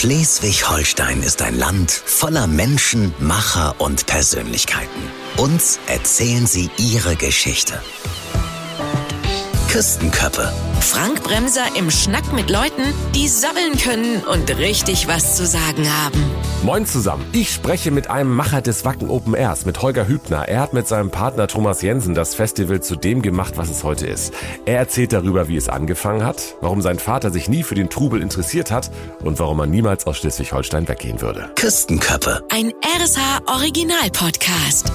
Schleswig-Holstein ist ein Land voller Menschen, Macher und Persönlichkeiten. Uns erzählen sie ihre Geschichte. Küstenköppe. Frank Bremser im Schnack mit Leuten, die sabbeln können und richtig was zu sagen haben. Moin zusammen. Ich spreche mit einem Macher des Wacken Open Airs, mit Holger Hübner. Er hat mit seinem Partner Thomas Jensen das Festival zu dem gemacht, was es heute ist. Er erzählt darüber, wie es angefangen hat, warum sein Vater sich nie für den Trubel interessiert hat und warum er niemals aus Schleswig-Holstein weggehen würde. Küstenköppe. Ein RSH Original Podcast.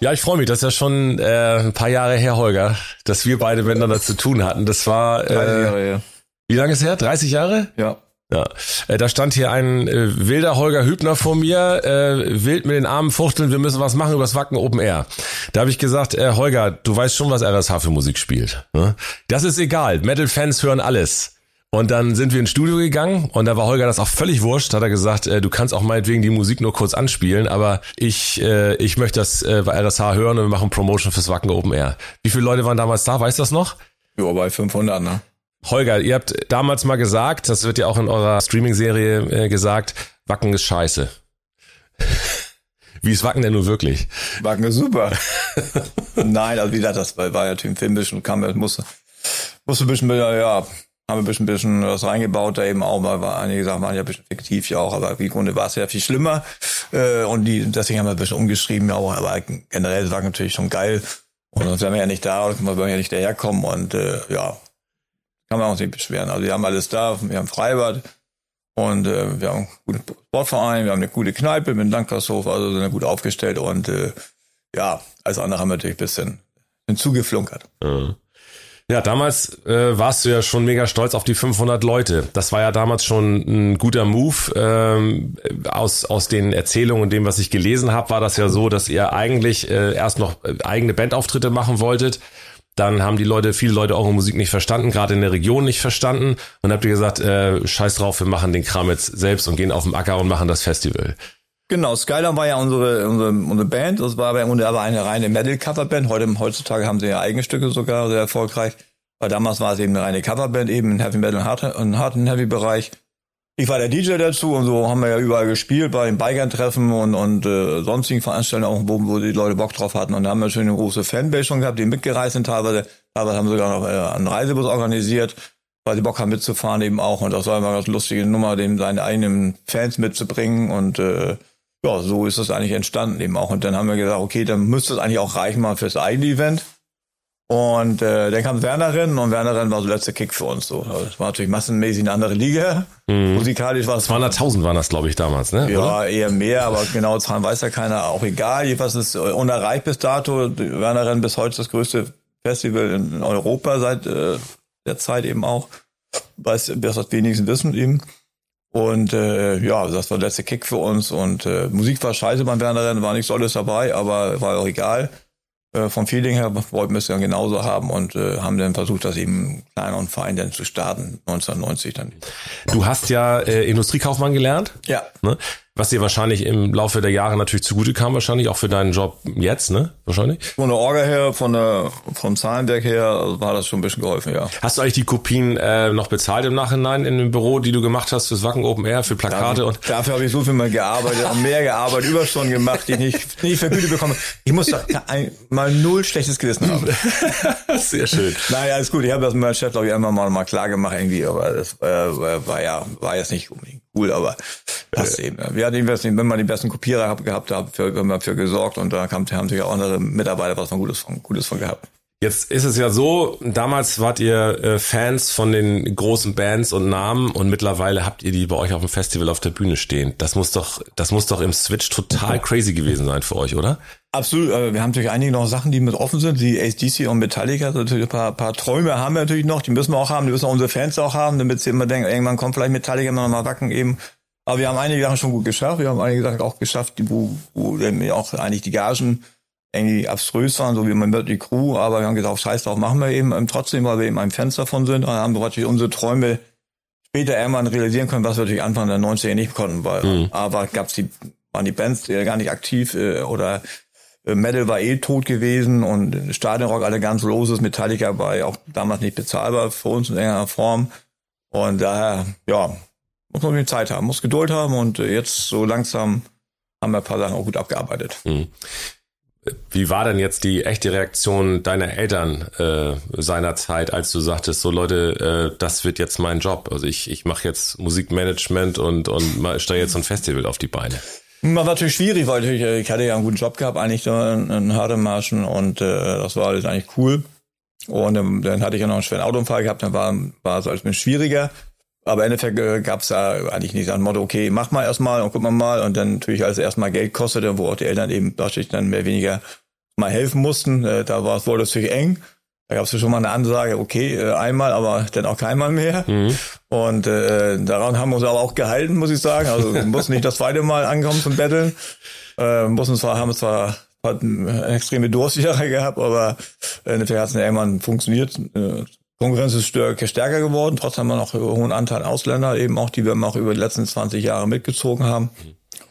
Ja, ich freue mich. Das ist ja schon äh, ein paar Jahre her, Holger, dass wir beide miteinander zu tun hatten. Das war äh, 30 Jahre her. wie lange ist her? 30 Jahre? Ja. Ja, äh, da stand hier ein äh, wilder Holger Hübner vor mir, äh, wild mit den Armen fuchteln, wir müssen was machen übers Wacken Open Air. Da habe ich gesagt, äh, Holger, du weißt schon, was RSH für Musik spielt. Ne? Das ist egal, Metal-Fans hören alles. Und dann sind wir ins Studio gegangen und da war Holger das auch völlig wurscht, hat er gesagt, äh, du kannst auch meinetwegen die Musik nur kurz anspielen, aber ich, äh, ich möchte das äh, bei RSH hören und wir machen Promotion fürs Wacken Open Air. Wie viele Leute waren damals da, weißt du das noch? Ja, bei 500, ne? Holger, ihr habt damals mal gesagt, das wird ja auch in eurer Streaming-Serie äh, gesagt, Wacken ist scheiße. Wie ist Wacken denn nun wirklich? Wacken ist super. Nein, also wie gesagt, das war, war ja Team Filmisch und kam, musste, musste ein bisschen, ja, haben wir ein bisschen, bisschen was reingebaut, da eben auch, weil war einige Sachen waren ja ein bisschen fiktiv ja auch, aber im Grunde war es ja viel schlimmer. Äh, und die, deswegen haben wir ein bisschen umgeschrieben, ja auch, aber generell ist Wacken natürlich schon geil. Und sonst wären wir ja nicht da, oder wir ja nicht daherkommen und äh, ja, kann man auch nicht beschweren. Also wir haben alles da, wir haben Freibad und äh, wir haben einen guten Sportverein, wir haben eine gute Kneipe mit einem Dankgasthof, also sind gut aufgestellt und äh, ja, als andere haben wir natürlich ein bisschen hinzugeflunkert. Ja, damals äh, warst du ja schon mega stolz auf die 500 Leute. Das war ja damals schon ein guter Move. Ähm, aus, aus den Erzählungen und dem, was ich gelesen habe, war das ja so, dass ihr eigentlich äh, erst noch eigene Bandauftritte machen wolltet. Dann haben die Leute, viele Leute eure Musik nicht verstanden, gerade in der Region nicht verstanden. Und habt ihr gesagt, äh, scheiß drauf, wir machen den Kram jetzt selbst und gehen auf den Acker und machen das Festival. Genau, Skyline war ja unsere, unsere, unsere Band. Das war im Grunde aber eine reine Metal-Coverband. Heute, heutzutage haben sie ja eigene Stücke sogar sehr erfolgreich. Weil damals war es eben eine reine Coverband, eben im Heavy Metal und Hard, und Heavy Bereich. Ich war der DJ dazu und so haben wir ja überall gespielt, bei den Bikern-Treffen und, und äh, sonstigen Veranstaltungen, auch wo, wo die Leute Bock drauf hatten. Und da haben wir schon eine große Fanbase schon gehabt, die mitgereist sind teilweise. Teilweise haben wir sogar noch äh, einen Reisebus organisiert, weil sie Bock haben mitzufahren eben auch. Und das war immer eine ganz lustige Nummer, dem seine eigenen Fans mitzubringen. Und äh, ja, so ist das eigentlich entstanden eben auch. Und dann haben wir gesagt, okay, dann müsste es eigentlich auch reichen mal fürs eigene Event. Und äh, dann kam Wernerin und Wernerin war so der letzte Kick für uns. So. Das war natürlich massenmäßig eine andere Liga. Mhm. Musikalisch war es. 200.000 waren das, glaube ich, damals, ne? Ja, Oder? eher mehr, aber genau Zahlen weiß ja keiner. Auch egal, jedenfalls ist unerreicht bis dato. Wernerin bis heute das größte Festival in Europa seit äh, der Zeit eben auch. Weiß, das wenigstens wissen eben. Und äh, ja, das war der letzte Kick für uns. Und äh, Musik war scheiße beim Wernerin, war nichts Tolles dabei, aber war auch egal äh, vom Feeling her wollten wir es dann genauso haben und äh, haben dann versucht, das eben kleiner und fein dann zu starten, 1990 dann. Du hast ja äh, Industriekaufmann gelernt. Ja. Ne? Was dir wahrscheinlich im Laufe der Jahre natürlich zugute kam, wahrscheinlich auch für deinen Job jetzt, ne? Wahrscheinlich. Von der Orga her, von der, vom Zahlenwerk her war das schon ein bisschen geholfen, ja. Hast du eigentlich die Kopien äh, noch bezahlt im Nachhinein in dem Büro, die du gemacht hast fürs Wacken Open Air, für Plakate dafür, und. Dafür habe ich so viel mal gearbeitet, auch mehr gearbeitet, Überstunden gemacht, die ich nicht, nicht vergütet bekomme. Ich muss doch ein, mal null schlechtes Gewissen haben. Sehr schön. Naja, ist gut. Ich habe das mit meinem Chef, glaube ich, einmal mal, mal klar gemacht irgendwie, aber das äh, war ja, war jetzt nicht unbedingt cool, aber passt eben. Wir hatten jedenfalls, wenn man die besten Kopierer gehabt hat, für, haben wir für gesorgt und da haben sich auch andere Mitarbeiter was von Gutes von, Gutes von gehabt. Jetzt ist es ja so, damals wart ihr äh, Fans von den großen Bands und Namen und mittlerweile habt ihr die bei euch auf dem Festival auf der Bühne stehen. Das muss doch, das muss doch im Switch total crazy gewesen sein für euch, oder? Absolut. Wir haben natürlich einige noch Sachen, die mit offen sind, wie ACDC und Metallica. Natürlich ein paar, paar Träume haben wir natürlich noch, die müssen wir auch haben, die müssen auch unsere Fans auch haben, damit sie immer denken, irgendwann kommt vielleicht Metallica mal mal wacken eben. Aber wir haben einige Sachen schon gut geschafft. Wir haben einige Sachen auch geschafft, wo, wo auch eigentlich die Gagen irgendwie abstrus waren, so wie man die Crew, aber wir haben gesagt, scheiß drauf, machen wir eben ähm, trotzdem, weil wir eben ein Fans davon sind. Und haben wir natürlich unsere Träume später irgendwann realisieren können, was wir natürlich Anfang der 90er nicht konnten, weil mhm. aber gab's die, waren die Bands die gar nicht aktiv äh, oder äh, Metal war eh tot gewesen und Stadionrock alle ganz loses, Metallica war ja auch damals nicht bezahlbar für uns in irgendeiner Form. Und daher, ja, muss man die Zeit haben, muss Geduld haben und äh, jetzt so langsam haben wir ein paar Sachen auch gut abgearbeitet. Mhm. Wie war denn jetzt die echte Reaktion deiner Eltern äh, seinerzeit, als du sagtest, so Leute, äh, das wird jetzt mein Job. Also ich, ich mache jetzt Musikmanagement und, und stelle jetzt so ein Festival auf die Beine. War natürlich schwierig, weil ich, ich hatte ja einen guten Job gehabt, eigentlich da in, Hardemarschen und äh, das war alles eigentlich cool. Und ähm, dann hatte ich ja noch einen schweren Autounfall gehabt, dann war, war es alles ein bisschen schwieriger. Aber im Endeffekt äh, gab es da eigentlich nicht das Motto, okay, mach mal erstmal und guck mal mal. Und dann natürlich, als es erstmal Geld kostete, wo auch die Eltern eben wahrscheinlich dann mehr oder weniger mal helfen mussten, äh, da war es wohl natürlich eng. Da gab es schon mal eine Ansage, okay, äh, einmal, aber dann auch keinmal mehr. Mhm. Und äh, daran haben wir uns aber auch gehalten, muss ich sagen. Also wir mussten nicht das zweite Mal ankommen zum Betteln. Äh, mussten zwar, haben zwar hatten eine extreme Durstjahre gehabt, aber äh, in der hat es irgendwann funktioniert. Äh, Konkurrenz ist stärker geworden, trotzdem haben wir noch einen hohen Anteil Ausländer, eben auch, die wir auch über die letzten 20 Jahre mitgezogen haben.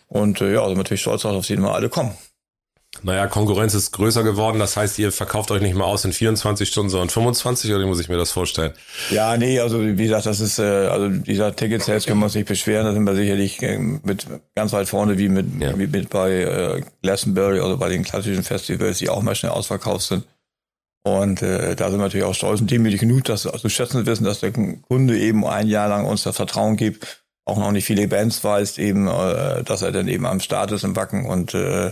Und äh, ja, also natürlich stolz darauf, dass die mal alle kommen. Naja, Konkurrenz ist größer geworden, das heißt, ihr verkauft euch nicht mehr aus in 24 Stunden, sondern 25, oder wie muss ich mir das vorstellen? Ja, nee, also wie gesagt, das ist, äh, also dieser Ticket-Sales können wir uns nicht beschweren, da sind wir sicherlich äh, mit ganz weit vorne, wie mit, ja. wie mit bei äh, Glastonbury oder bei den klassischen Festivals, die auch mal schnell ausverkauft sind. Und äh, da sind wir natürlich auch stolz und demütig genug, dass also schätzen wissen, dass der Kunde eben ein Jahr lang uns das Vertrauen gibt, auch noch nicht viele Bands weiß, eben, äh, dass er dann eben am Start ist im Wacken und äh,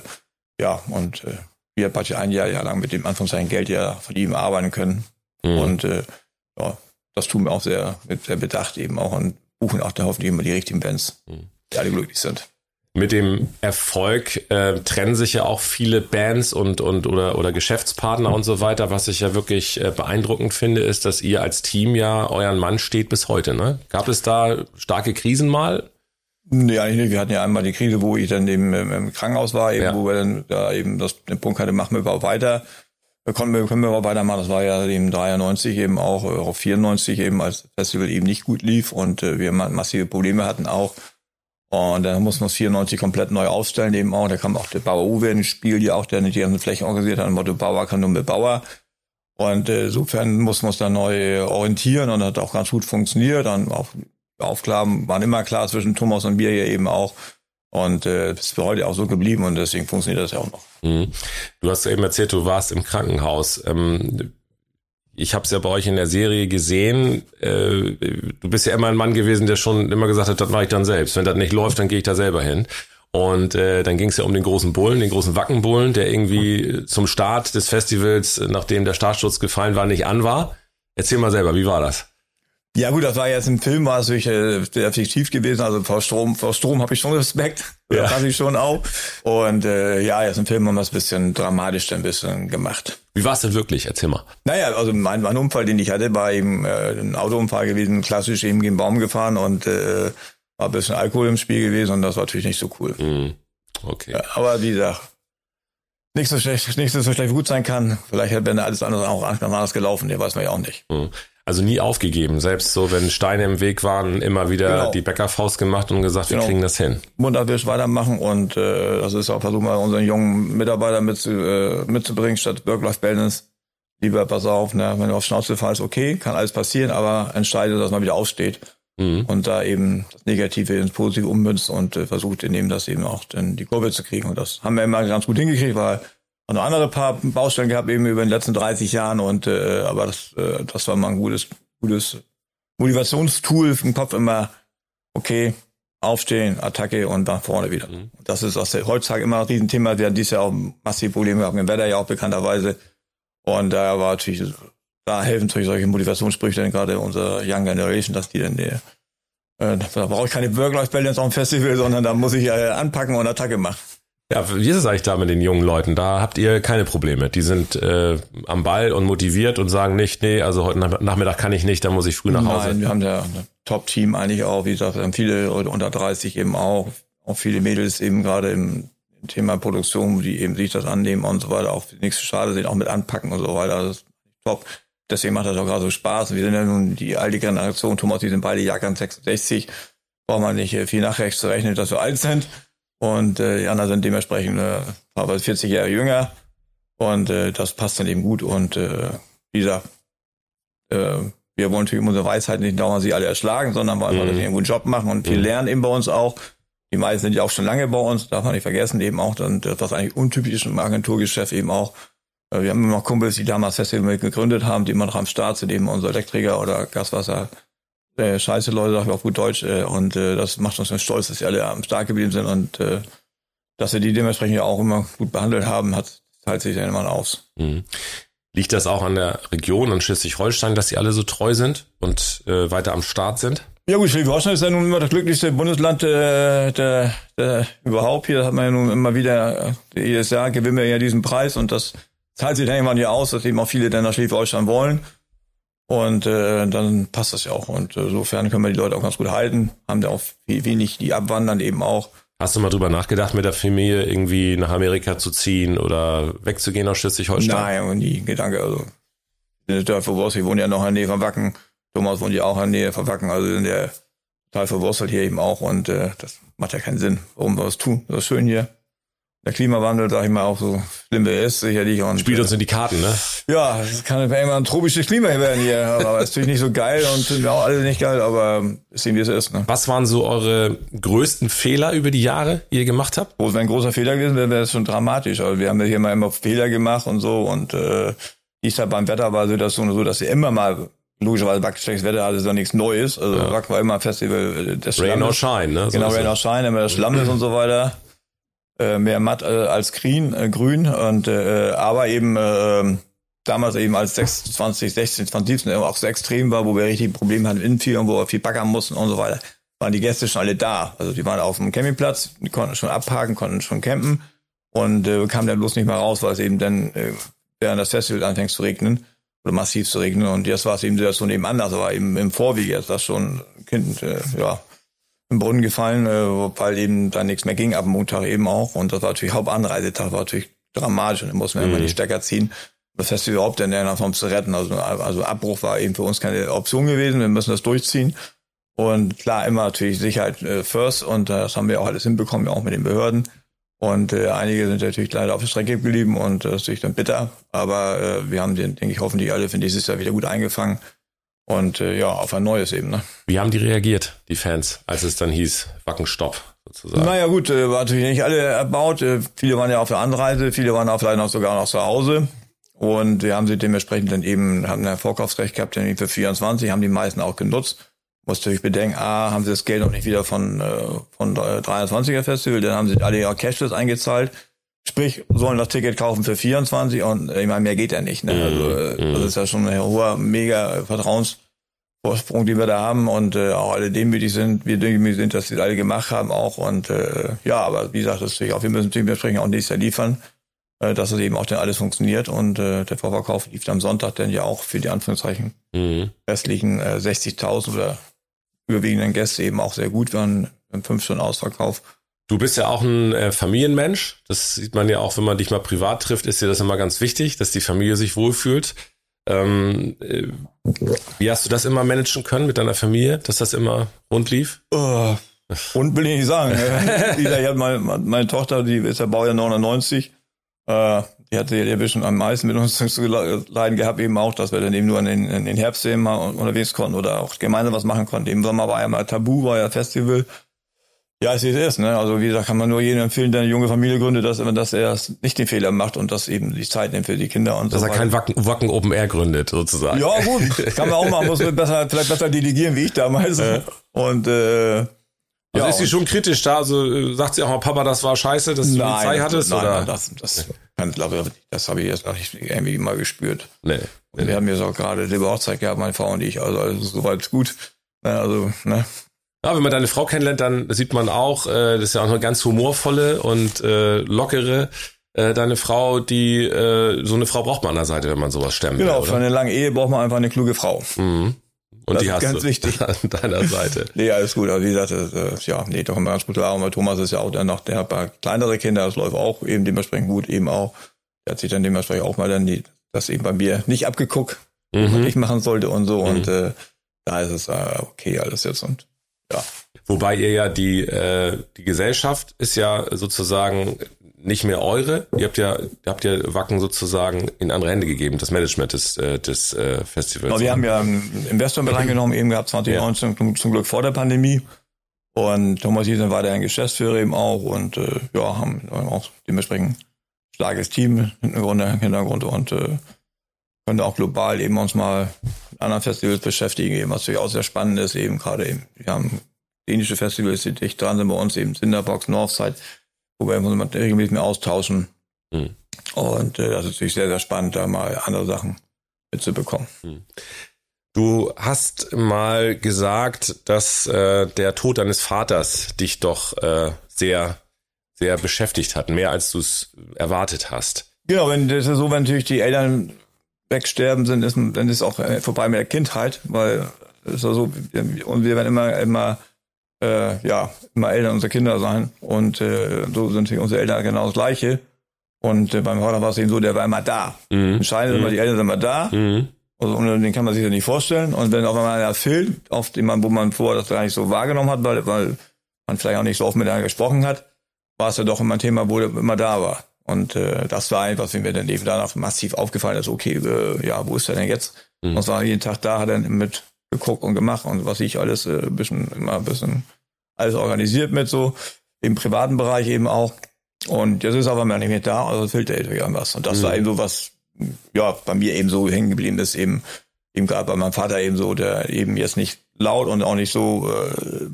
ja, und äh, wir praktisch ein Jahr, Jahr lang mit dem Anführungszeichen Geld ja von ihm arbeiten können. Mhm. Und äh, ja, das tun wir auch sehr mit sehr Bedacht eben auch und buchen auch da hoffentlich immer die richtigen Bands, mhm. die alle glücklich sind mit dem Erfolg äh, trennen sich ja auch viele Bands und und oder oder Geschäftspartner und so weiter. Was ich ja wirklich äh, beeindruckend finde, ist, dass ihr als Team ja euren Mann steht bis heute. Ne? Gab es da starke Krisen mal? Nee, eigentlich nicht. Wir hatten ja einmal die Krise, wo ich dann eben im Krankenhaus war, eben, ja. wo wir dann da eben das, den Punkt hatte, machen wir überhaupt weiter. Wir konnten, wir können wir überhaupt weitermachen. Das war ja eben 93 eben auch, äh, auch 94 eben, als das Festival eben nicht gut lief und äh, wir massive Probleme hatten auch und dann mussten wir es 94 komplett neu aufstellen eben auch. Da kam auch der Bauer Uwe ins Spiel, die auch der die ganzen Flächen organisiert hat. Motto Bauer kann nur mit Bauer. Und äh, insofern mussten wir uns dann neu orientieren und hat auch ganz gut funktioniert. Dann auch Aufgaben waren immer klar zwischen Thomas und mir hier eben auch. Und äh, ist für heute auch so geblieben und deswegen funktioniert das ja auch noch. Mhm. Du hast eben erzählt, du warst im Krankenhaus. Ähm, ich habe es ja bei euch in der Serie gesehen. Äh, du bist ja immer ein Mann gewesen, der schon immer gesagt hat, das mache ich dann selbst. Wenn das nicht läuft, dann gehe ich da selber hin. Und äh, dann ging es ja um den großen Bullen, den großen Wackenbullen, der irgendwie zum Start des Festivals, nachdem der Startschutz gefallen war, nicht an war. Erzähl mal selber, wie war das? Ja gut, das war jetzt im Film, war es natürlich äh, sehr effektiv gewesen. Also vor Strom, vor Strom habe ich schon Respekt. Ja. Das ich schon auch. Und äh, ja, jetzt im Film haben wir es ein bisschen dramatisch ein bisschen gemacht. Wie war es denn wirklich? Erzähl mal. Naja, also mein, mein Unfall, den ich hatte, war eben äh, ein Autounfall gewesen, klassisch eben gegen Baum gefahren und äh, war ein bisschen Alkohol im Spiel gewesen und das war natürlich nicht so cool. Mm, okay. Ja, aber wie gesagt, nicht so schlecht, nicht so schlecht gut sein kann. Vielleicht wäre alles andere auch anders gelaufen, der weiß man ja auch nicht. Mm. Also nie aufgegeben. Selbst so, wenn Steine im Weg waren, immer wieder genau. die Bäckerfaust gemacht und gesagt, wir genau. kriegen das hin. Mund abwisch weitermachen und äh, das ist auch versuchen wir unseren jungen Mitarbeiter mit, äh, mitzubringen statt Work-Life-Balance. Lieber pass auf, ne, wenn du auf Schnauze fallst, okay, kann alles passieren, aber entscheide, dass man wieder aufsteht mhm. und da eben das Negative ins Positive ummünzt und äh, versucht in dem das eben auch dann die Kurve zu kriegen. Und das haben wir immer ganz gut hingekriegt, weil und noch andere paar Baustellen gehabt eben über den letzten 30 Jahren und äh, aber das äh, das war mal ein gutes gutes Motivationstool im Kopf immer okay aufstehen Attacke und nach vorne wieder mhm. das ist aus heutzutage immer ein Riesenthema wir haben dieses Jahr auch massive Probleme gehabt dem Wetter ja auch bekannterweise und da war natürlich da helfen natürlich solche Motivationssprüche denn gerade unser Young Generation dass die dann äh, da brauche ich keine Work-Life-Balance auf dem Festival sondern da muss ich äh, anpacken und Attacke machen ja, wie ist es eigentlich da mit den jungen Leuten? Da habt ihr keine Probleme. Die sind äh, am Ball und motiviert und sagen nicht, nee, also heute Nachmittag kann ich nicht, da muss ich früh nach Hause. Nein, wir haben ja ein Top-Team eigentlich auch. Wie gesagt, wir haben viele unter 30 eben auch. Auch viele Mädels eben gerade im Thema Produktion, die eben sich das annehmen und so weiter. Auch die nächste Schade sind auch mit anpacken und so weiter. Das ist top. Deswegen macht das auch gerade so Spaß. Wir sind ja nun die alte Generation. Thomas, die sind beide Jahrgang 66. Braucht man nicht viel nachrecht zu rechnen, dass wir alt sind. Und äh, die anderen sind dementsprechend äh, aber 40 Jahre jünger. Und äh, das passt dann eben gut. Und äh, wie gesagt, äh, wir wollen natürlich unsere Weisheit nicht dauernd sie alle erschlagen, sondern wollen einfach, dass sie einen guten Job machen und viel lernen eben bei uns auch. Die meisten sind ja auch schon lange bei uns, darf man nicht vergessen, eben auch dann das, was eigentlich untypisch ist im Agenturgeschäft eben auch. Äh, Wir haben immer Kumpels, die damals Festival mit gegründet haben, die immer noch am Start sind, eben unser Elektriker oder Gaswasser. Äh, scheiße Leute, sagen wir auf gut Deutsch. Äh, und äh, das macht uns stolz, dass sie alle am Start geblieben sind und äh, dass wir die dementsprechend ja auch immer gut behandelt haben, hat teilt sich dann immer aus. Mhm. Liegt das auch an der Region, an Schleswig-Holstein, dass sie alle so treu sind und äh, weiter am Start sind? Ja gut, Schleswig-Holstein ist ja nun immer das glücklichste Bundesland äh, der, der, überhaupt. Hier hat man ja nun immer wieder, äh, jedes Jahr gewinnen wir ja diesen Preis und das zahlt sich dann irgendwann ja aus, dass eben auch viele dann nach Schleswig-Holstein wollen. Und äh, dann passt das ja auch. Und äh, insofern können wir die Leute auch ganz gut halten. Haben da auch wenig, die abwandern eben auch. Hast du mal drüber nachgedacht, mit der Familie irgendwie nach Amerika zu ziehen oder wegzugehen aus Schleswig-Holstein? Nein, und die Gedanke, also ich bin verwurzelt, ich wohne ja noch in der Nähe von Wacken. Thomas wohnt ja auch in der Nähe von Wacken, also sind ja total verwurzelt hier eben auch und äh, das macht ja keinen Sinn, warum wir das tun. Das ist schön hier. Der Klimawandel, sag ich mal, auch so schlimm wie er ist, sicherlich. Und, Spielt uns in die Karten, ne? Ja, es kann irgendwann ein tropisches Klima hier werden hier, aber ist natürlich nicht so geil und sind wir auch alle nicht geil, aber ist eben wie es ist. Ne? Was waren so eure größten Fehler über die Jahre, die ihr gemacht habt? Wo es ein großer Fehler gewesen wäre, wäre es schon dramatisch. Also wir haben ja hier mal immer Fehler gemacht und so und äh, dies halt beim Wetter war Situation so, dass sie immer mal logischerweise Wack schlechtes Wetter hatte, ist ja nichts Neues. Also ja. Wack war immer ein Festival des Rain or Shine, ne? So genau, Rain or Shine, immer das Schlamm ist und so weiter. Äh, mehr matt äh, als grün, äh, grün. Und äh, aber eben äh, damals eben als 26, 16, 20, 17 auch so extrem war, wo wir richtig Probleme hatten in und wo wir viel backern mussten und so weiter, waren die Gäste schon alle da. Also die waren auf dem Campingplatz, die konnten schon abhaken, konnten schon campen. Und äh, kamen dann bloß nicht mehr raus, weil es eben dann äh, während das Festival anfängt zu regnen oder massiv zu regnen. Und jetzt war es eben Situation eben anders, aber eben im Vorweg jetzt das schon Kind, äh, ja, im Brunnen gefallen, äh, weil eben da nichts mehr ging ab Montag eben auch. Und das war natürlich Hauptanreisetag, war natürlich dramatisch und dann mussten wir mhm. immer die Stecker ziehen. Das Festival überhaupt in der Form zu retten. Also, also Abbruch war eben für uns keine Option gewesen. Wir müssen das durchziehen. Und klar, immer natürlich Sicherheit äh, first und äh, das haben wir auch alles hinbekommen, auch mit den Behörden. Und äh, einige sind natürlich leider auf der Strecke geblieben und das ist natürlich dann bitter. Aber äh, wir haben den, denke ich, hoffentlich alle für dieses Jahr wieder gut eingefangen. Und äh, ja, auf ein neues eben. Ne? Wie haben die reagiert, die Fans, als es dann hieß, Wackenstopp sozusagen? Naja gut, äh, war natürlich nicht alle erbaut. Äh, viele waren ja auf der Anreise, viele waren auch vielleicht noch sogar noch zu Hause. Und wir haben sie dementsprechend dann eben, haben ein Vorkaufsrecht gehabt, dann für 24, haben die meisten auch genutzt. Muss natürlich bedenken, A, haben sie das Geld noch nicht wieder von, äh, von 23er Festival, dann haben sie alle ihre Cashless eingezahlt. Sprich, sollen das Ticket kaufen für 24 und ich meine, mehr geht ja nicht. Ne? Also, mm. das ist ja schon ein hoher, mega Vertrauensvorsprung, die wir da haben und äh, auch alle demütig sind, wir demütig sind, dass sie das alle gemacht haben auch und äh, ja, aber wie gesagt, das ist auch, wir müssen dementsprechend auch nächstes Jahr liefern, äh, dass es eben auch dann alles funktioniert und äh, der Vorverkauf lief am Sonntag dann ja auch für die Anführungszeichen mm. restlichen äh, 60.000 oder überwiegenden Gäste eben auch sehr gut, waren im 5 Stunden Ausverkauf Du bist ja auch ein äh, Familienmensch. Das sieht man ja auch, wenn man dich mal privat trifft, ist dir das immer ganz wichtig, dass die Familie sich wohlfühlt. Ähm, äh, wie hast du das immer managen können mit deiner Familie, dass das immer rund lief? Oh, rund will ich nicht sagen. Ich habe meine, meine Tochter, die ist ja Baujahr 99. Äh, die hatte ja ein bisschen am meisten mit uns zu leiden gehabt, eben auch, dass wir dann eben nur in den, in den Herbstferien mal unterwegs konnten oder auch gemeinsam was machen konnten. Im Sommer war ja mal Tabu, war ja Festival. Ja, es ist, ne? Also wie gesagt, kann man nur jedem empfehlen, der eine junge Familie gründet, dass, dass er nicht den Fehler macht und dass eben die Zeit nimmt für die Kinder und dass so er kein Wacken, Wacken Open Air gründet, sozusagen. Ja, gut, kann man auch machen, muss man besser, vielleicht besser delegieren wie ich damals. Äh. Und äh, also ja, ist sie schon kritisch da? Also äh, sagt sie auch mal, Papa, das war scheiße, dass du nein, Polizei hattest? Nein, oder? Nein, das, das, kann, glaube das habe ich jetzt noch nicht irgendwie mal gespürt. Nee. nee wir haben jetzt auch gerade liebe Hochzeit gehabt, meine Frau und ich, also, also soweit gut. Also, ne, ja, wenn man deine Frau kennenlernt, dann sieht man auch, äh, das ist ja auch eine ganz humorvolle und äh, lockere äh, deine Frau, die äh, so eine Frau braucht man an der Seite, wenn man sowas stemmt. Genau, will, für eine lange Ehe braucht man einfach eine kluge Frau. Mhm. Und das die ist hast ganz du wichtig. an deiner Seite. nee, alles gut. Aber wie gesagt, das, äh, ja, nee, doch immer ganz gut klar. Und Thomas ist ja auch dann noch, der hat ein paar kleinere Kinder, das läuft auch eben dementsprechend gut, eben auch. Der hat sich dann dementsprechend auch mal dann die, das eben bei mir nicht abgeguckt, mhm. was ich machen sollte und so. Mhm. Und äh, da ist es äh, okay alles jetzt und ja. Wobei ihr ja die, äh, die Gesellschaft ist ja sozusagen nicht mehr eure. Ihr habt ja, ihr habt ja Wacken sozusagen in andere Hände gegeben, das Management des, äh, des äh, Festivals. Aber wir haben ja einen Investor mit reingenommen, eben gehabt 2019, zum, zum Glück vor der Pandemie. Und Thomas Hiesen war der Geschäftsführer eben auch und äh, ja, haben auch dementsprechend starkes Team im Hintergrund und äh, können auch global eben uns mal mit anderen Festivals beschäftigen, eben, was natürlich auch sehr spannend ist, eben gerade eben. Wir haben dänische Festivals, die dicht dran sind bei uns, eben Cinderbox, Northside, wo wir uns regelmäßig mehr austauschen. Mhm. Und äh, das ist natürlich sehr, sehr spannend, da mal andere Sachen mitzubekommen. Mhm. Du hast mal gesagt, dass äh, der Tod deines Vaters dich doch äh, sehr, sehr beschäftigt hat, mehr als du es erwartet hast. Genau, wenn das ist so, wenn natürlich die Eltern wegsterben sind, ist, dann ist auch äh, vorbei mit der Kindheit, weil es ist ja so, und wir werden immer, immer, äh, ja, immer Eltern unserer Kinder sein. Und äh, so sind unsere Eltern genau das Gleiche. Und äh, beim Vater war es eben so, der war immer da. Mhm. Entscheidend mhm. immer, die Eltern sind immer da. Mhm. Also, und den kann man sich ja nicht vorstellen. Und wenn auf einmal einer fehlt, dem man, wo man vorher das gar nicht so wahrgenommen hat, weil, weil man vielleicht auch nicht so oft miteinander gesprochen hat, war es ja doch immer ein Thema, wo der immer da war. Und äh, das war einfach, wenn mir dann eben danach massiv aufgefallen ist, okay, äh, ja, wo ist er denn jetzt? Mhm. Und war jeden Tag da, hat er mit geguckt und gemacht und was ich alles äh, ein bisschen, immer ein bisschen alles organisiert mit so, im privaten Bereich eben auch. Und jetzt ist aber mal nicht mehr da, also fehlt er irgendwas. Und das mhm. war eben so was, ja, bei mir eben so hängen geblieben ist, eben, eben gerade bei meinem Vater eben so, der eben jetzt nicht laut und auch nicht so äh,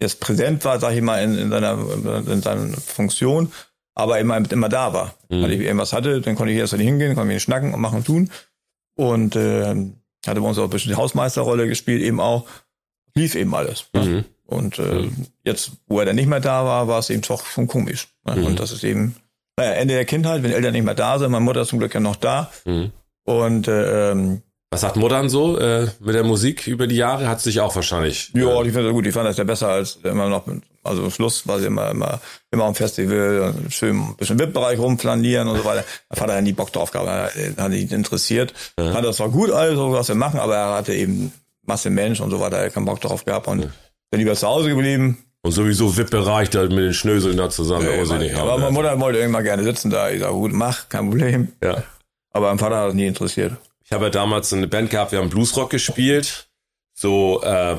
jetzt präsent war, sag ich mal, in, in seiner in seiner Funktion, aber immer, immer da war. Mhm. Wenn ich irgendwas hatte, dann konnte ich erst hingehen, konnte mir schnacken und machen und tun. Und äh, hatte bei uns auch ein bisschen die Hausmeisterrolle gespielt, eben auch. Lief eben alles. Ne? Mhm. Und äh, mhm. jetzt, wo er dann nicht mehr da war, war es eben doch schon komisch. Ne? Mhm. Und das ist eben, naja, Ende der Kindheit, wenn Eltern nicht mehr da sind, meine Mutter ist zum Glück ja noch da. Mhm. Und äh, ähm, was sagt Muttern so äh, mit der Musik über die Jahre? Hat sich auch wahrscheinlich. Ja, äh, die findet gut. Die fand das ja besser als immer noch. Also am Schluss war sie immer immer immer am Festival, schön ein bisschen VIP-Bereich rumflanieren und so weiter. Da Vater hat nie Bock drauf gehabt, er hat ihn interessiert. Ja. Fand das zwar gut, also was wir machen, aber er hatte eben Masse Mensch und so weiter, er hat keinen Bock drauf gehabt und ja. dann lieber zu Hause geblieben. Und sowieso VIP-Bereich da mit den Schnöseln da zusammen. Ja, ja, nicht aber meine Mutter wollte irgendwann gerne sitzen da. Ich sag, gut, mach, kein Problem. Ja. Aber mein Vater hat es nie interessiert. Ich habe ja damals eine Band gehabt, wir haben Bluesrock gespielt. So äh,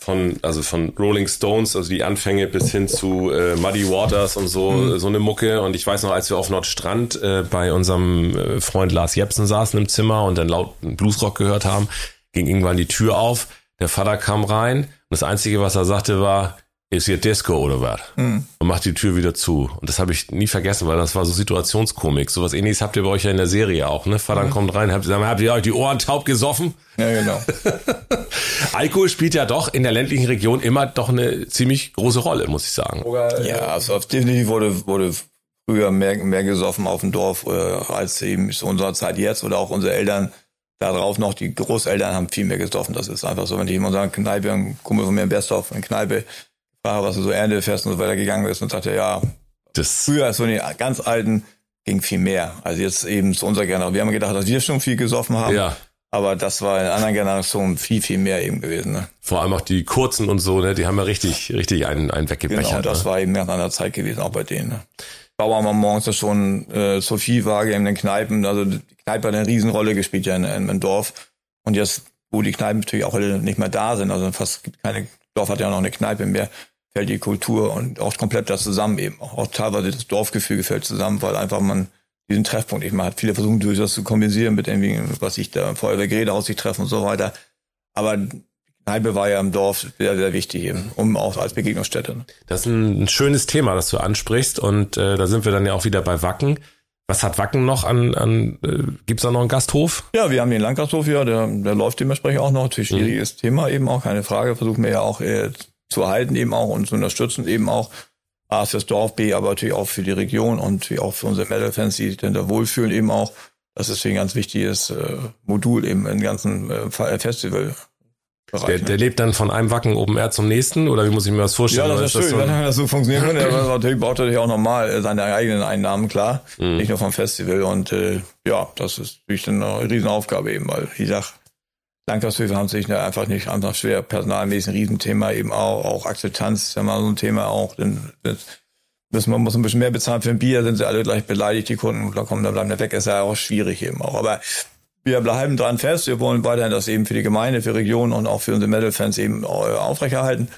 von, also von Rolling Stones, also die Anfänge bis hin zu äh, Muddy Waters und so, mhm. so eine Mucke. Und ich weiß noch, als wir auf Nordstrand äh, bei unserem äh, Freund Lars Jepsen saßen im Zimmer und dann laut Bluesrock gehört haben, ging irgendwann die Tür auf, der Vater kam rein und das Einzige, was er sagte, war, ist hier Disco oder was? Mhm. Und macht die Tür wieder zu. Und das habe ich nie vergessen, weil das war so Situationskomik. Sowas ähnliches habt ihr bei euch ja in der Serie auch, ne? Vater mhm. kommt rein, habt, habt ihr euch die Ohren taub gesoffen? Ja, genau. Alkohol spielt ja doch in der ländlichen Region immer doch eine ziemlich große Rolle, muss ich sagen. Ja, also auf definitiv wurde, wurde früher mehr, mehr gesoffen auf dem Dorf äh, als eben zu unserer Zeit jetzt oder auch unsere Eltern darauf noch, die Großeltern haben viel mehr gesoffen. Das ist einfach so, wenn ich immer sage, Kneipe, ein Kumpel von mir in Bersdorf, eine Kneipe, war, was so Erntefest und so weiter gegangen ist und sagte, ja, das früher, so die ganz alten, ging viel mehr. Also jetzt eben zu unserer Generation. Wir haben gedacht, dass wir schon viel gesoffen haben. Ja. Aber das war in anderen Generationen viel, viel mehr eben gewesen. Ne? Vor allem auch die kurzen und so, ne, die haben ja richtig, richtig einen, einen weggebechert. Genau, das ne? war eben nach einer Zeit gewesen, auch bei denen. Ne? Bauer war morgens das schon äh, so viel Waage in den Kneipen. Also die Kneipe hat eine Riesenrolle gespielt ja in, in, im Dorf. Und jetzt, wo die Kneipen natürlich auch alle nicht mehr da sind, also fast gibt keine, Dorf hat ja noch eine Kneipe mehr, fällt die Kultur und auch komplett das zusammen eben. Auch, teilweise das Dorfgefüge fällt zusammen, weil einfach man diesen Treffpunkt nicht mehr hat. Viele versuchen durch das zu kompensieren mit irgendwie, was ich da Feuerwehrgeräte aus sich treffen und so weiter. Aber Kneipe war ja im Dorf sehr, sehr wichtig eben, um auch als Begegnungsstätte. Ne? Das ist ein schönes Thema, das du ansprichst und äh, da sind wir dann ja auch wieder bei Wacken. Was hat Wacken noch an, an äh, gibt es da noch einen Gasthof? Ja, wir haben den Landgasthof hier, der, der läuft dementsprechend auch noch. Natürlich schwieriges mhm. Thema eben auch, keine Frage. Versuchen wir ja auch äh, zu erhalten eben auch und zu unterstützen eben auch. A fürs Dorf, B aber natürlich auch für die Region und auch für unsere Metal-Fans, die sich denn da wohlfühlen eben auch. Das ist ein ganz wichtiges äh, Modul eben im ganzen äh, Festival. Der, der lebt dann von einem Wacken Open Air zum nächsten oder wie muss ich mir das vorstellen? Ja, das ist, ist schön, das so? wenn das so funktionieren könnte. Aber natürlich braucht er natürlich auch nochmal seine eigenen Einnahmen, klar. Mhm. Nicht nur vom Festival. Und äh, ja, das ist natürlich eine Riesenaufgabe eben, weil ich sag, Landgashöfe haben sich einfach nicht einfach schwer, personalmäßig ein Riesenthema eben auch, auch Akzeptanz ist ja mal so ein Thema auch, denn müssen man muss ein bisschen mehr bezahlen für ein Bier, sind sie alle gleich beleidigt, die Kunden, da kommen, da bleiben da weg, ist ja auch schwierig eben auch. Aber wir bleiben dran fest, wir wollen weiterhin das eben für die Gemeinde, für Region und auch für unsere Metal-Fans eben aufrechterhalten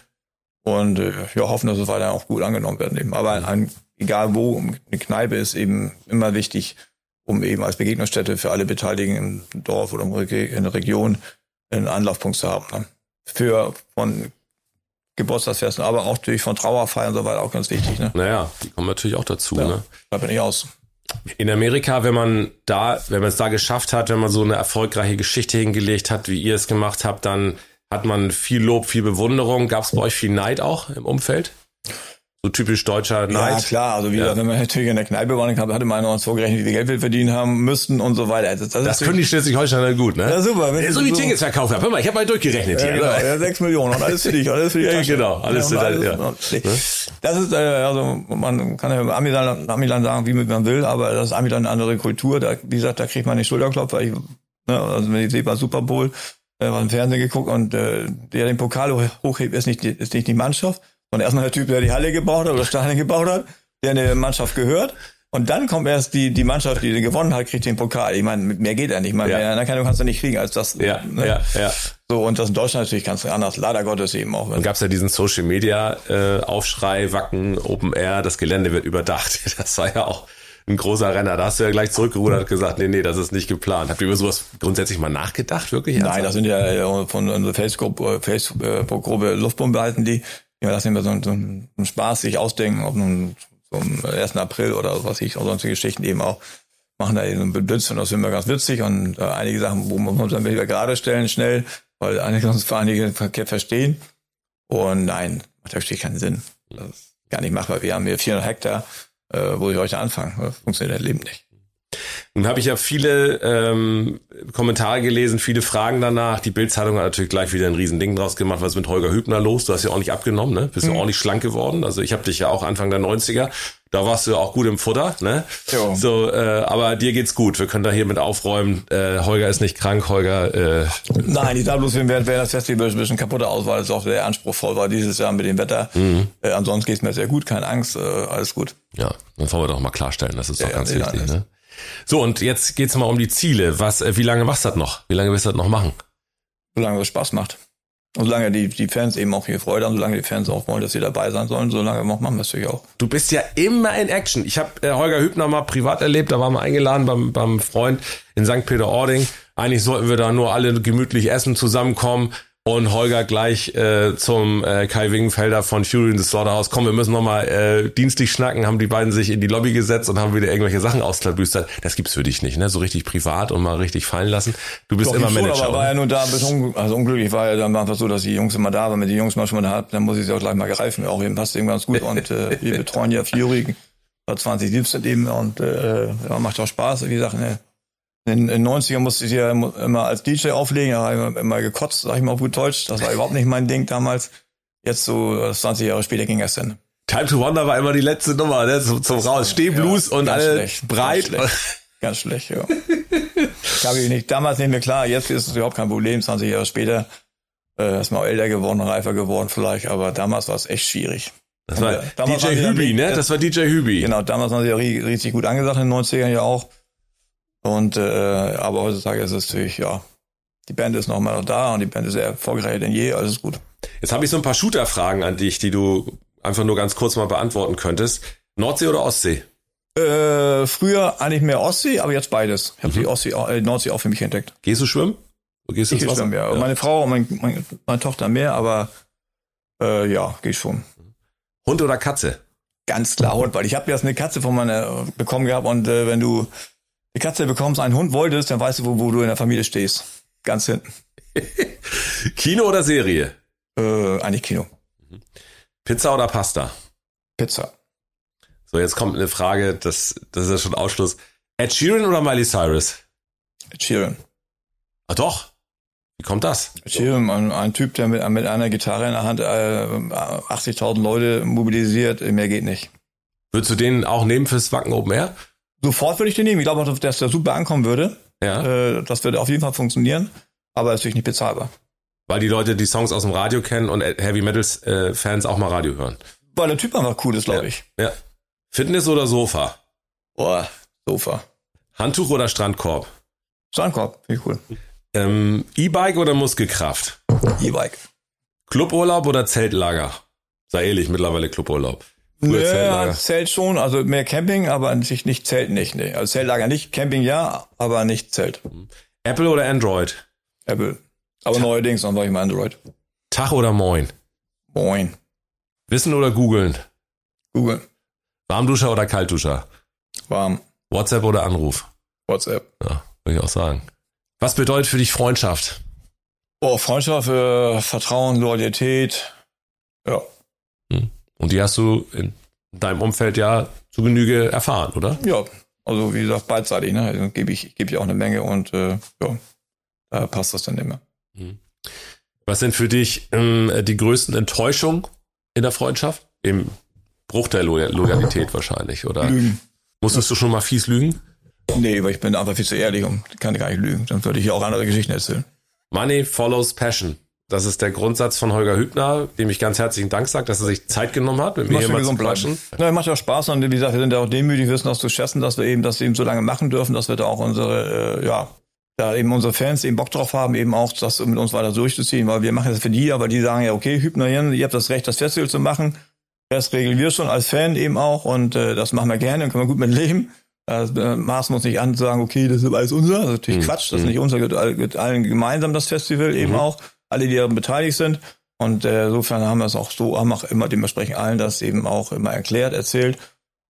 und äh, ja, hoffen, dass es weiter auch gut angenommen wird eben. Aber ein, egal wo, eine Kneipe ist eben immer wichtig, um eben als Begegnungsstätte für alle Beteiligten im Dorf oder in der Region einen Anlaufpunkt zu haben. Ne? Für von Geburtstagsfesten, aber auch natürlich von Trauerfeiern und so weiter auch ganz wichtig. Ne? Naja, die kommen natürlich auch dazu. Ja, ne? Da bin ich aus. In Amerika, wenn man da, wenn man es da geschafft hat, wenn man so eine erfolgreiche Geschichte hingelegt hat, wie ihr es gemacht habt, dann hat man viel Lob, viel Bewunderung. Gab es bei euch viel Neid auch im Umfeld? So typisch deutscher Neid. Ja, klar. Also wie ja. gesagt, wenn man natürlich in der Kneipe war, dann hatte man uns vorgerechnet, wie viel Geld wir verdienen haben müssten und so weiter. Also das, das können die Schleswig-Holsteiner gut, ne? Ja, super. Wenn so wie so Tickets verkauft haben. Hör mal, ich habe mal durchgerechnet ja, hier. Genau, ja, sechs Millionen und alles für dich, alles für dich. ja, genau, alles für dich. Ja. Das ist, äh, also man kann ja Amiland, Amiland sagen, wie man will, aber das ist Amiland eine andere Kultur. Da, wie gesagt, da kriegt man den Schulterklopfer. Ich, ne, also wenn ich sehe bei Super Bowl, äh, was im Fernsehen geguckt und äh, der den Pokal hochhebt, ist nicht, ist nicht die Mannschaft, und erstmal der Typ, der die Halle gebaut hat oder Stadion gebaut hat, der eine Mannschaft gehört. Und dann kommt erst die, die Mannschaft, die gewonnen hat, kriegt den Pokal. Ich meine, mehr geht ja nicht. Ich meine, ja. mehr Anerkennung kannst du nicht kriegen als das. Ja, ne? ja, ja. So, und das in Deutschland natürlich ganz anders. Leider Gottes eben auch. Dann gab es ja diesen Social Media äh, Aufschrei, Wacken, Open Air, das Gelände wird überdacht. Das war ja auch ein großer Renner. Da hast du ja gleich zurückgerudert und gesagt, nee, nee, das ist nicht geplant. Habt ihr über sowas grundsätzlich mal nachgedacht, wirklich? Nein, das sind ja von unserer Facebook-Gruppe Facebook Luftbombe halten die ja, lassen wir so, so einen Spaß sich ausdenken, ob nun zum 1. April oder was ich, auch sonstige Geschichten eben auch machen da eben einen Blitz und das finden wir ganz witzig und äh, einige Sachen, wo man uns dann wieder gerade stellen, schnell, weil einige für einige verkehrt verstehen. Und nein, macht natürlich keinen Sinn. Das ist gar nicht machbar. Wir haben hier 400 Hektar, äh, wo ich heute anfange. Das funktioniert das Leben nicht. Nun habe ich ja viele ähm, Kommentare gelesen, viele Fragen danach. Die Bildzeitung hat natürlich gleich wieder ein Riesending draus gemacht. Was ist mit Holger Hübner los? Du hast ja auch nicht abgenommen, ne? Bist ja mhm. ordentlich schlank geworden. Also ich habe dich ja auch Anfang der 90er. Da warst du auch gut im Futter, ne? Jo. So, äh, aber dir geht's gut. Wir können da hier mit aufräumen. Äh, Holger ist nicht krank, Holger. Äh, Nein, ich sage bloß, wir werden das Festival ein bisschen kaputter aus, weil es auch sehr anspruchsvoll war dieses Jahr mit dem Wetter. Mhm. Äh, ansonsten geht's mir sehr gut, keine Angst, äh, alles gut. Ja, dann wollen wir doch mal klarstellen. Das ist doch ja, ganz ja, wichtig, ne? So, und jetzt geht's mal um die Ziele. Was, äh, wie lange machst du das noch? Wie lange wirst du das noch machen? Solange es Spaß macht. Und solange die, die Fans eben auch hier Freude haben, solange die Fans auch wollen, dass sie dabei sein sollen, solange machen wir es natürlich auch. Du bist ja immer in Action. Ich habe äh, Holger Hübner mal privat erlebt, da waren wir eingeladen beim, beim Freund in St. Peter-Ording. Eigentlich sollten wir da nur alle gemütlich essen, zusammenkommen und Holger gleich äh, zum äh, Kai Wingenfelder von Fury in the Slaughterhouse. Komm, wir müssen nochmal äh, dienstlich schnacken, haben die beiden sich in die Lobby gesetzt und haben wieder irgendwelche Sachen ausklabüstert. Das gibt's für dich nicht, ne? So richtig privat und mal richtig fallen lassen. Du bist Doch, immer Manager. Schon, aber war ja nur da ein bisschen also unglücklich, war ja dann einfach so, dass die Jungs immer da waren. Wenn die Jungs mal schon mal da dann muss ich sie auch gleich mal greifen. Auch eben passt eben ganz gut. Und äh, wir betreuen ja Fury 2017 eben und äh, ja, macht auch Spaß. Wie gesagt, ne? In den 90ern musste ich ja immer als DJ auflegen, da habe ich immer gekotzt, sag ich mal auf gut Deutsch. Das war überhaupt nicht mein Ding damals. Jetzt so 20 Jahre später ging es dann. Time to Wonder war immer die letzte Nummer, ne? zum, zum Raus. Stehblues ja, und alle schlecht, breit. Ganz schlecht, ganz schlecht ja. Ich nicht. Damals nicht mehr klar, jetzt ist es überhaupt kein Problem, 20 Jahre später. Äh, ist mal älter geworden, reifer geworden vielleicht, aber damals war es echt schwierig. Das war äh, DJ Hübi, ne? Das war DJ Hübi. Genau, damals waren sie ja richtig gut angesagt in den 90ern ja auch. Und äh, aber heutzutage ist es natürlich, ja, die Band ist noch mal da und die Band ist sehr erfolgreicher denn je, alles gut. Jetzt habe ich so ein paar Shooter-Fragen an dich, die du einfach nur ganz kurz mal beantworten könntest. Nordsee oder Ostsee? Äh, früher eigentlich mehr Ostsee, aber jetzt beides. Ich habe mhm. die Ostsee, äh, Nordsee auch für mich entdeckt. Gehst du schwimmen? Wo gehst du ich ins Wasser? Schwimmen, ja. ja. Meine Frau und mein, mein, meine Tochter mehr, aber äh, ja, geh ich schon. Hund oder Katze? Ganz klar Hund, weil ich habe jetzt eine Katze von meiner bekommen gehabt und äh, wenn du die Katze bekommst, einen Hund wolltest, dann weißt du, wo, wo du in der Familie stehst. Ganz hinten. Kino oder Serie? Äh, eigentlich Kino. Pizza oder Pasta? Pizza. So, jetzt kommt eine Frage, das, das ist ja schon Ausschluss. Ed Sheeran oder Miley Cyrus? Ed Sheeran. Ah doch. Wie kommt das? Ed Sheeran, ein, ein Typ, der mit, mit einer Gitarre in der Hand äh, 80.000 Leute mobilisiert, mehr geht nicht. Würdest du den auch nehmen fürs Wacken Open Air? Sofort würde ich den nehmen. Ich glaube auch, dass der super ankommen würde. Ja. Äh, das würde auf jeden Fall funktionieren, aber ist natürlich nicht bezahlbar. Weil die Leute die Songs aus dem Radio kennen und Heavy Metals äh, Fans auch mal Radio hören. Weil der Typ einfach cool ist, glaube ja. ich. Ja. Fitness oder Sofa? Boah, Sofa. Handtuch oder Strandkorb? Strandkorb, finde ich cool. Ähm, E-Bike oder Muskelkraft? E-Bike. Cluburlaub oder Zeltlager? Sei ehrlich, mittlerweile Cluburlaub. Früher Ja, Zelt schon, also mehr Camping, aber an sich nicht Zelt nicht, nee. Also Zeltlager nicht, Camping ja, aber nicht Zelt. Apple oder Android? Apple. Aber neuerdings noch war ich mal Android. Tag oder Moin? Moin. Wissen oder googeln? Google. Warmduscher oder Kaltduscher? Warm. WhatsApp oder Anruf? WhatsApp. Ja, würde ich auch sagen. Was bedeutet für dich Freundschaft? Oh, Freundschaft, äh, Vertrauen, Loyalität. Ja. Und die hast du in deinem Umfeld ja zu Genüge erfahren, oder? Ja. Also wie gesagt, beidseitig, ne? Also gebe ich, gebe ich auch eine Menge und äh, ja, da passt das dann immer. Was sind für dich ähm, die größten Enttäuschungen in der Freundschaft? Im Bruch der Lo Loyalität wahrscheinlich, oder? Lügen. Musstest du schon mal fies lügen? Nee, weil ich bin einfach viel zu ehrlich und kann gar nicht lügen. Dann würde ich ja auch andere Geschichten erzählen. Money follows passion. Das ist der Grundsatz von Holger Hübner, dem ich ganz herzlichen Dank sage, dass er sich Zeit genommen hat, mit mir hier mal zu quatschen. Ja, macht ja auch Spaß und wie gesagt, wir sind ja auch demütig, wissen das zu schätzen, dass wir eben das eben so lange machen dürfen, dass wir da auch unsere, äh, ja, da eben unsere Fans eben Bock drauf haben, eben auch das mit uns weiter durchzuziehen, weil wir machen das für die, aber die sagen ja, okay, Hübner, ihr habt das Recht, das Festival zu machen. Das regeln wir schon als Fan eben auch und äh, das machen wir gerne und können wir gut mit leben. Da äh, maßen wir uns nicht an zu sagen, okay, das ist alles unser. Das ist natürlich Quatsch, das ist nicht unser, allen gemeinsam das Festival eben auch, alle, die daran beteiligt sind. Und äh, insofern haben wir es auch so, haben auch immer dementsprechend allen das eben auch immer erklärt, erzählt.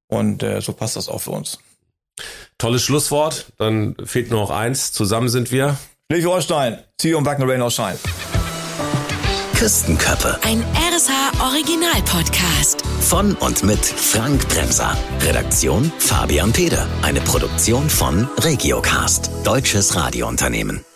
Und äh, so passt das auch für uns. Tolles Schlusswort. Dann fehlt nur noch eins. Zusammen sind wir. Schleswig-Holstein, Zieh und Backen Rain aus Shine. Küstenköppe. Ein RSH Original Podcast. Von und mit Frank Bremser. Redaktion Fabian Peder. Eine Produktion von Regiocast. Deutsches Radiounternehmen.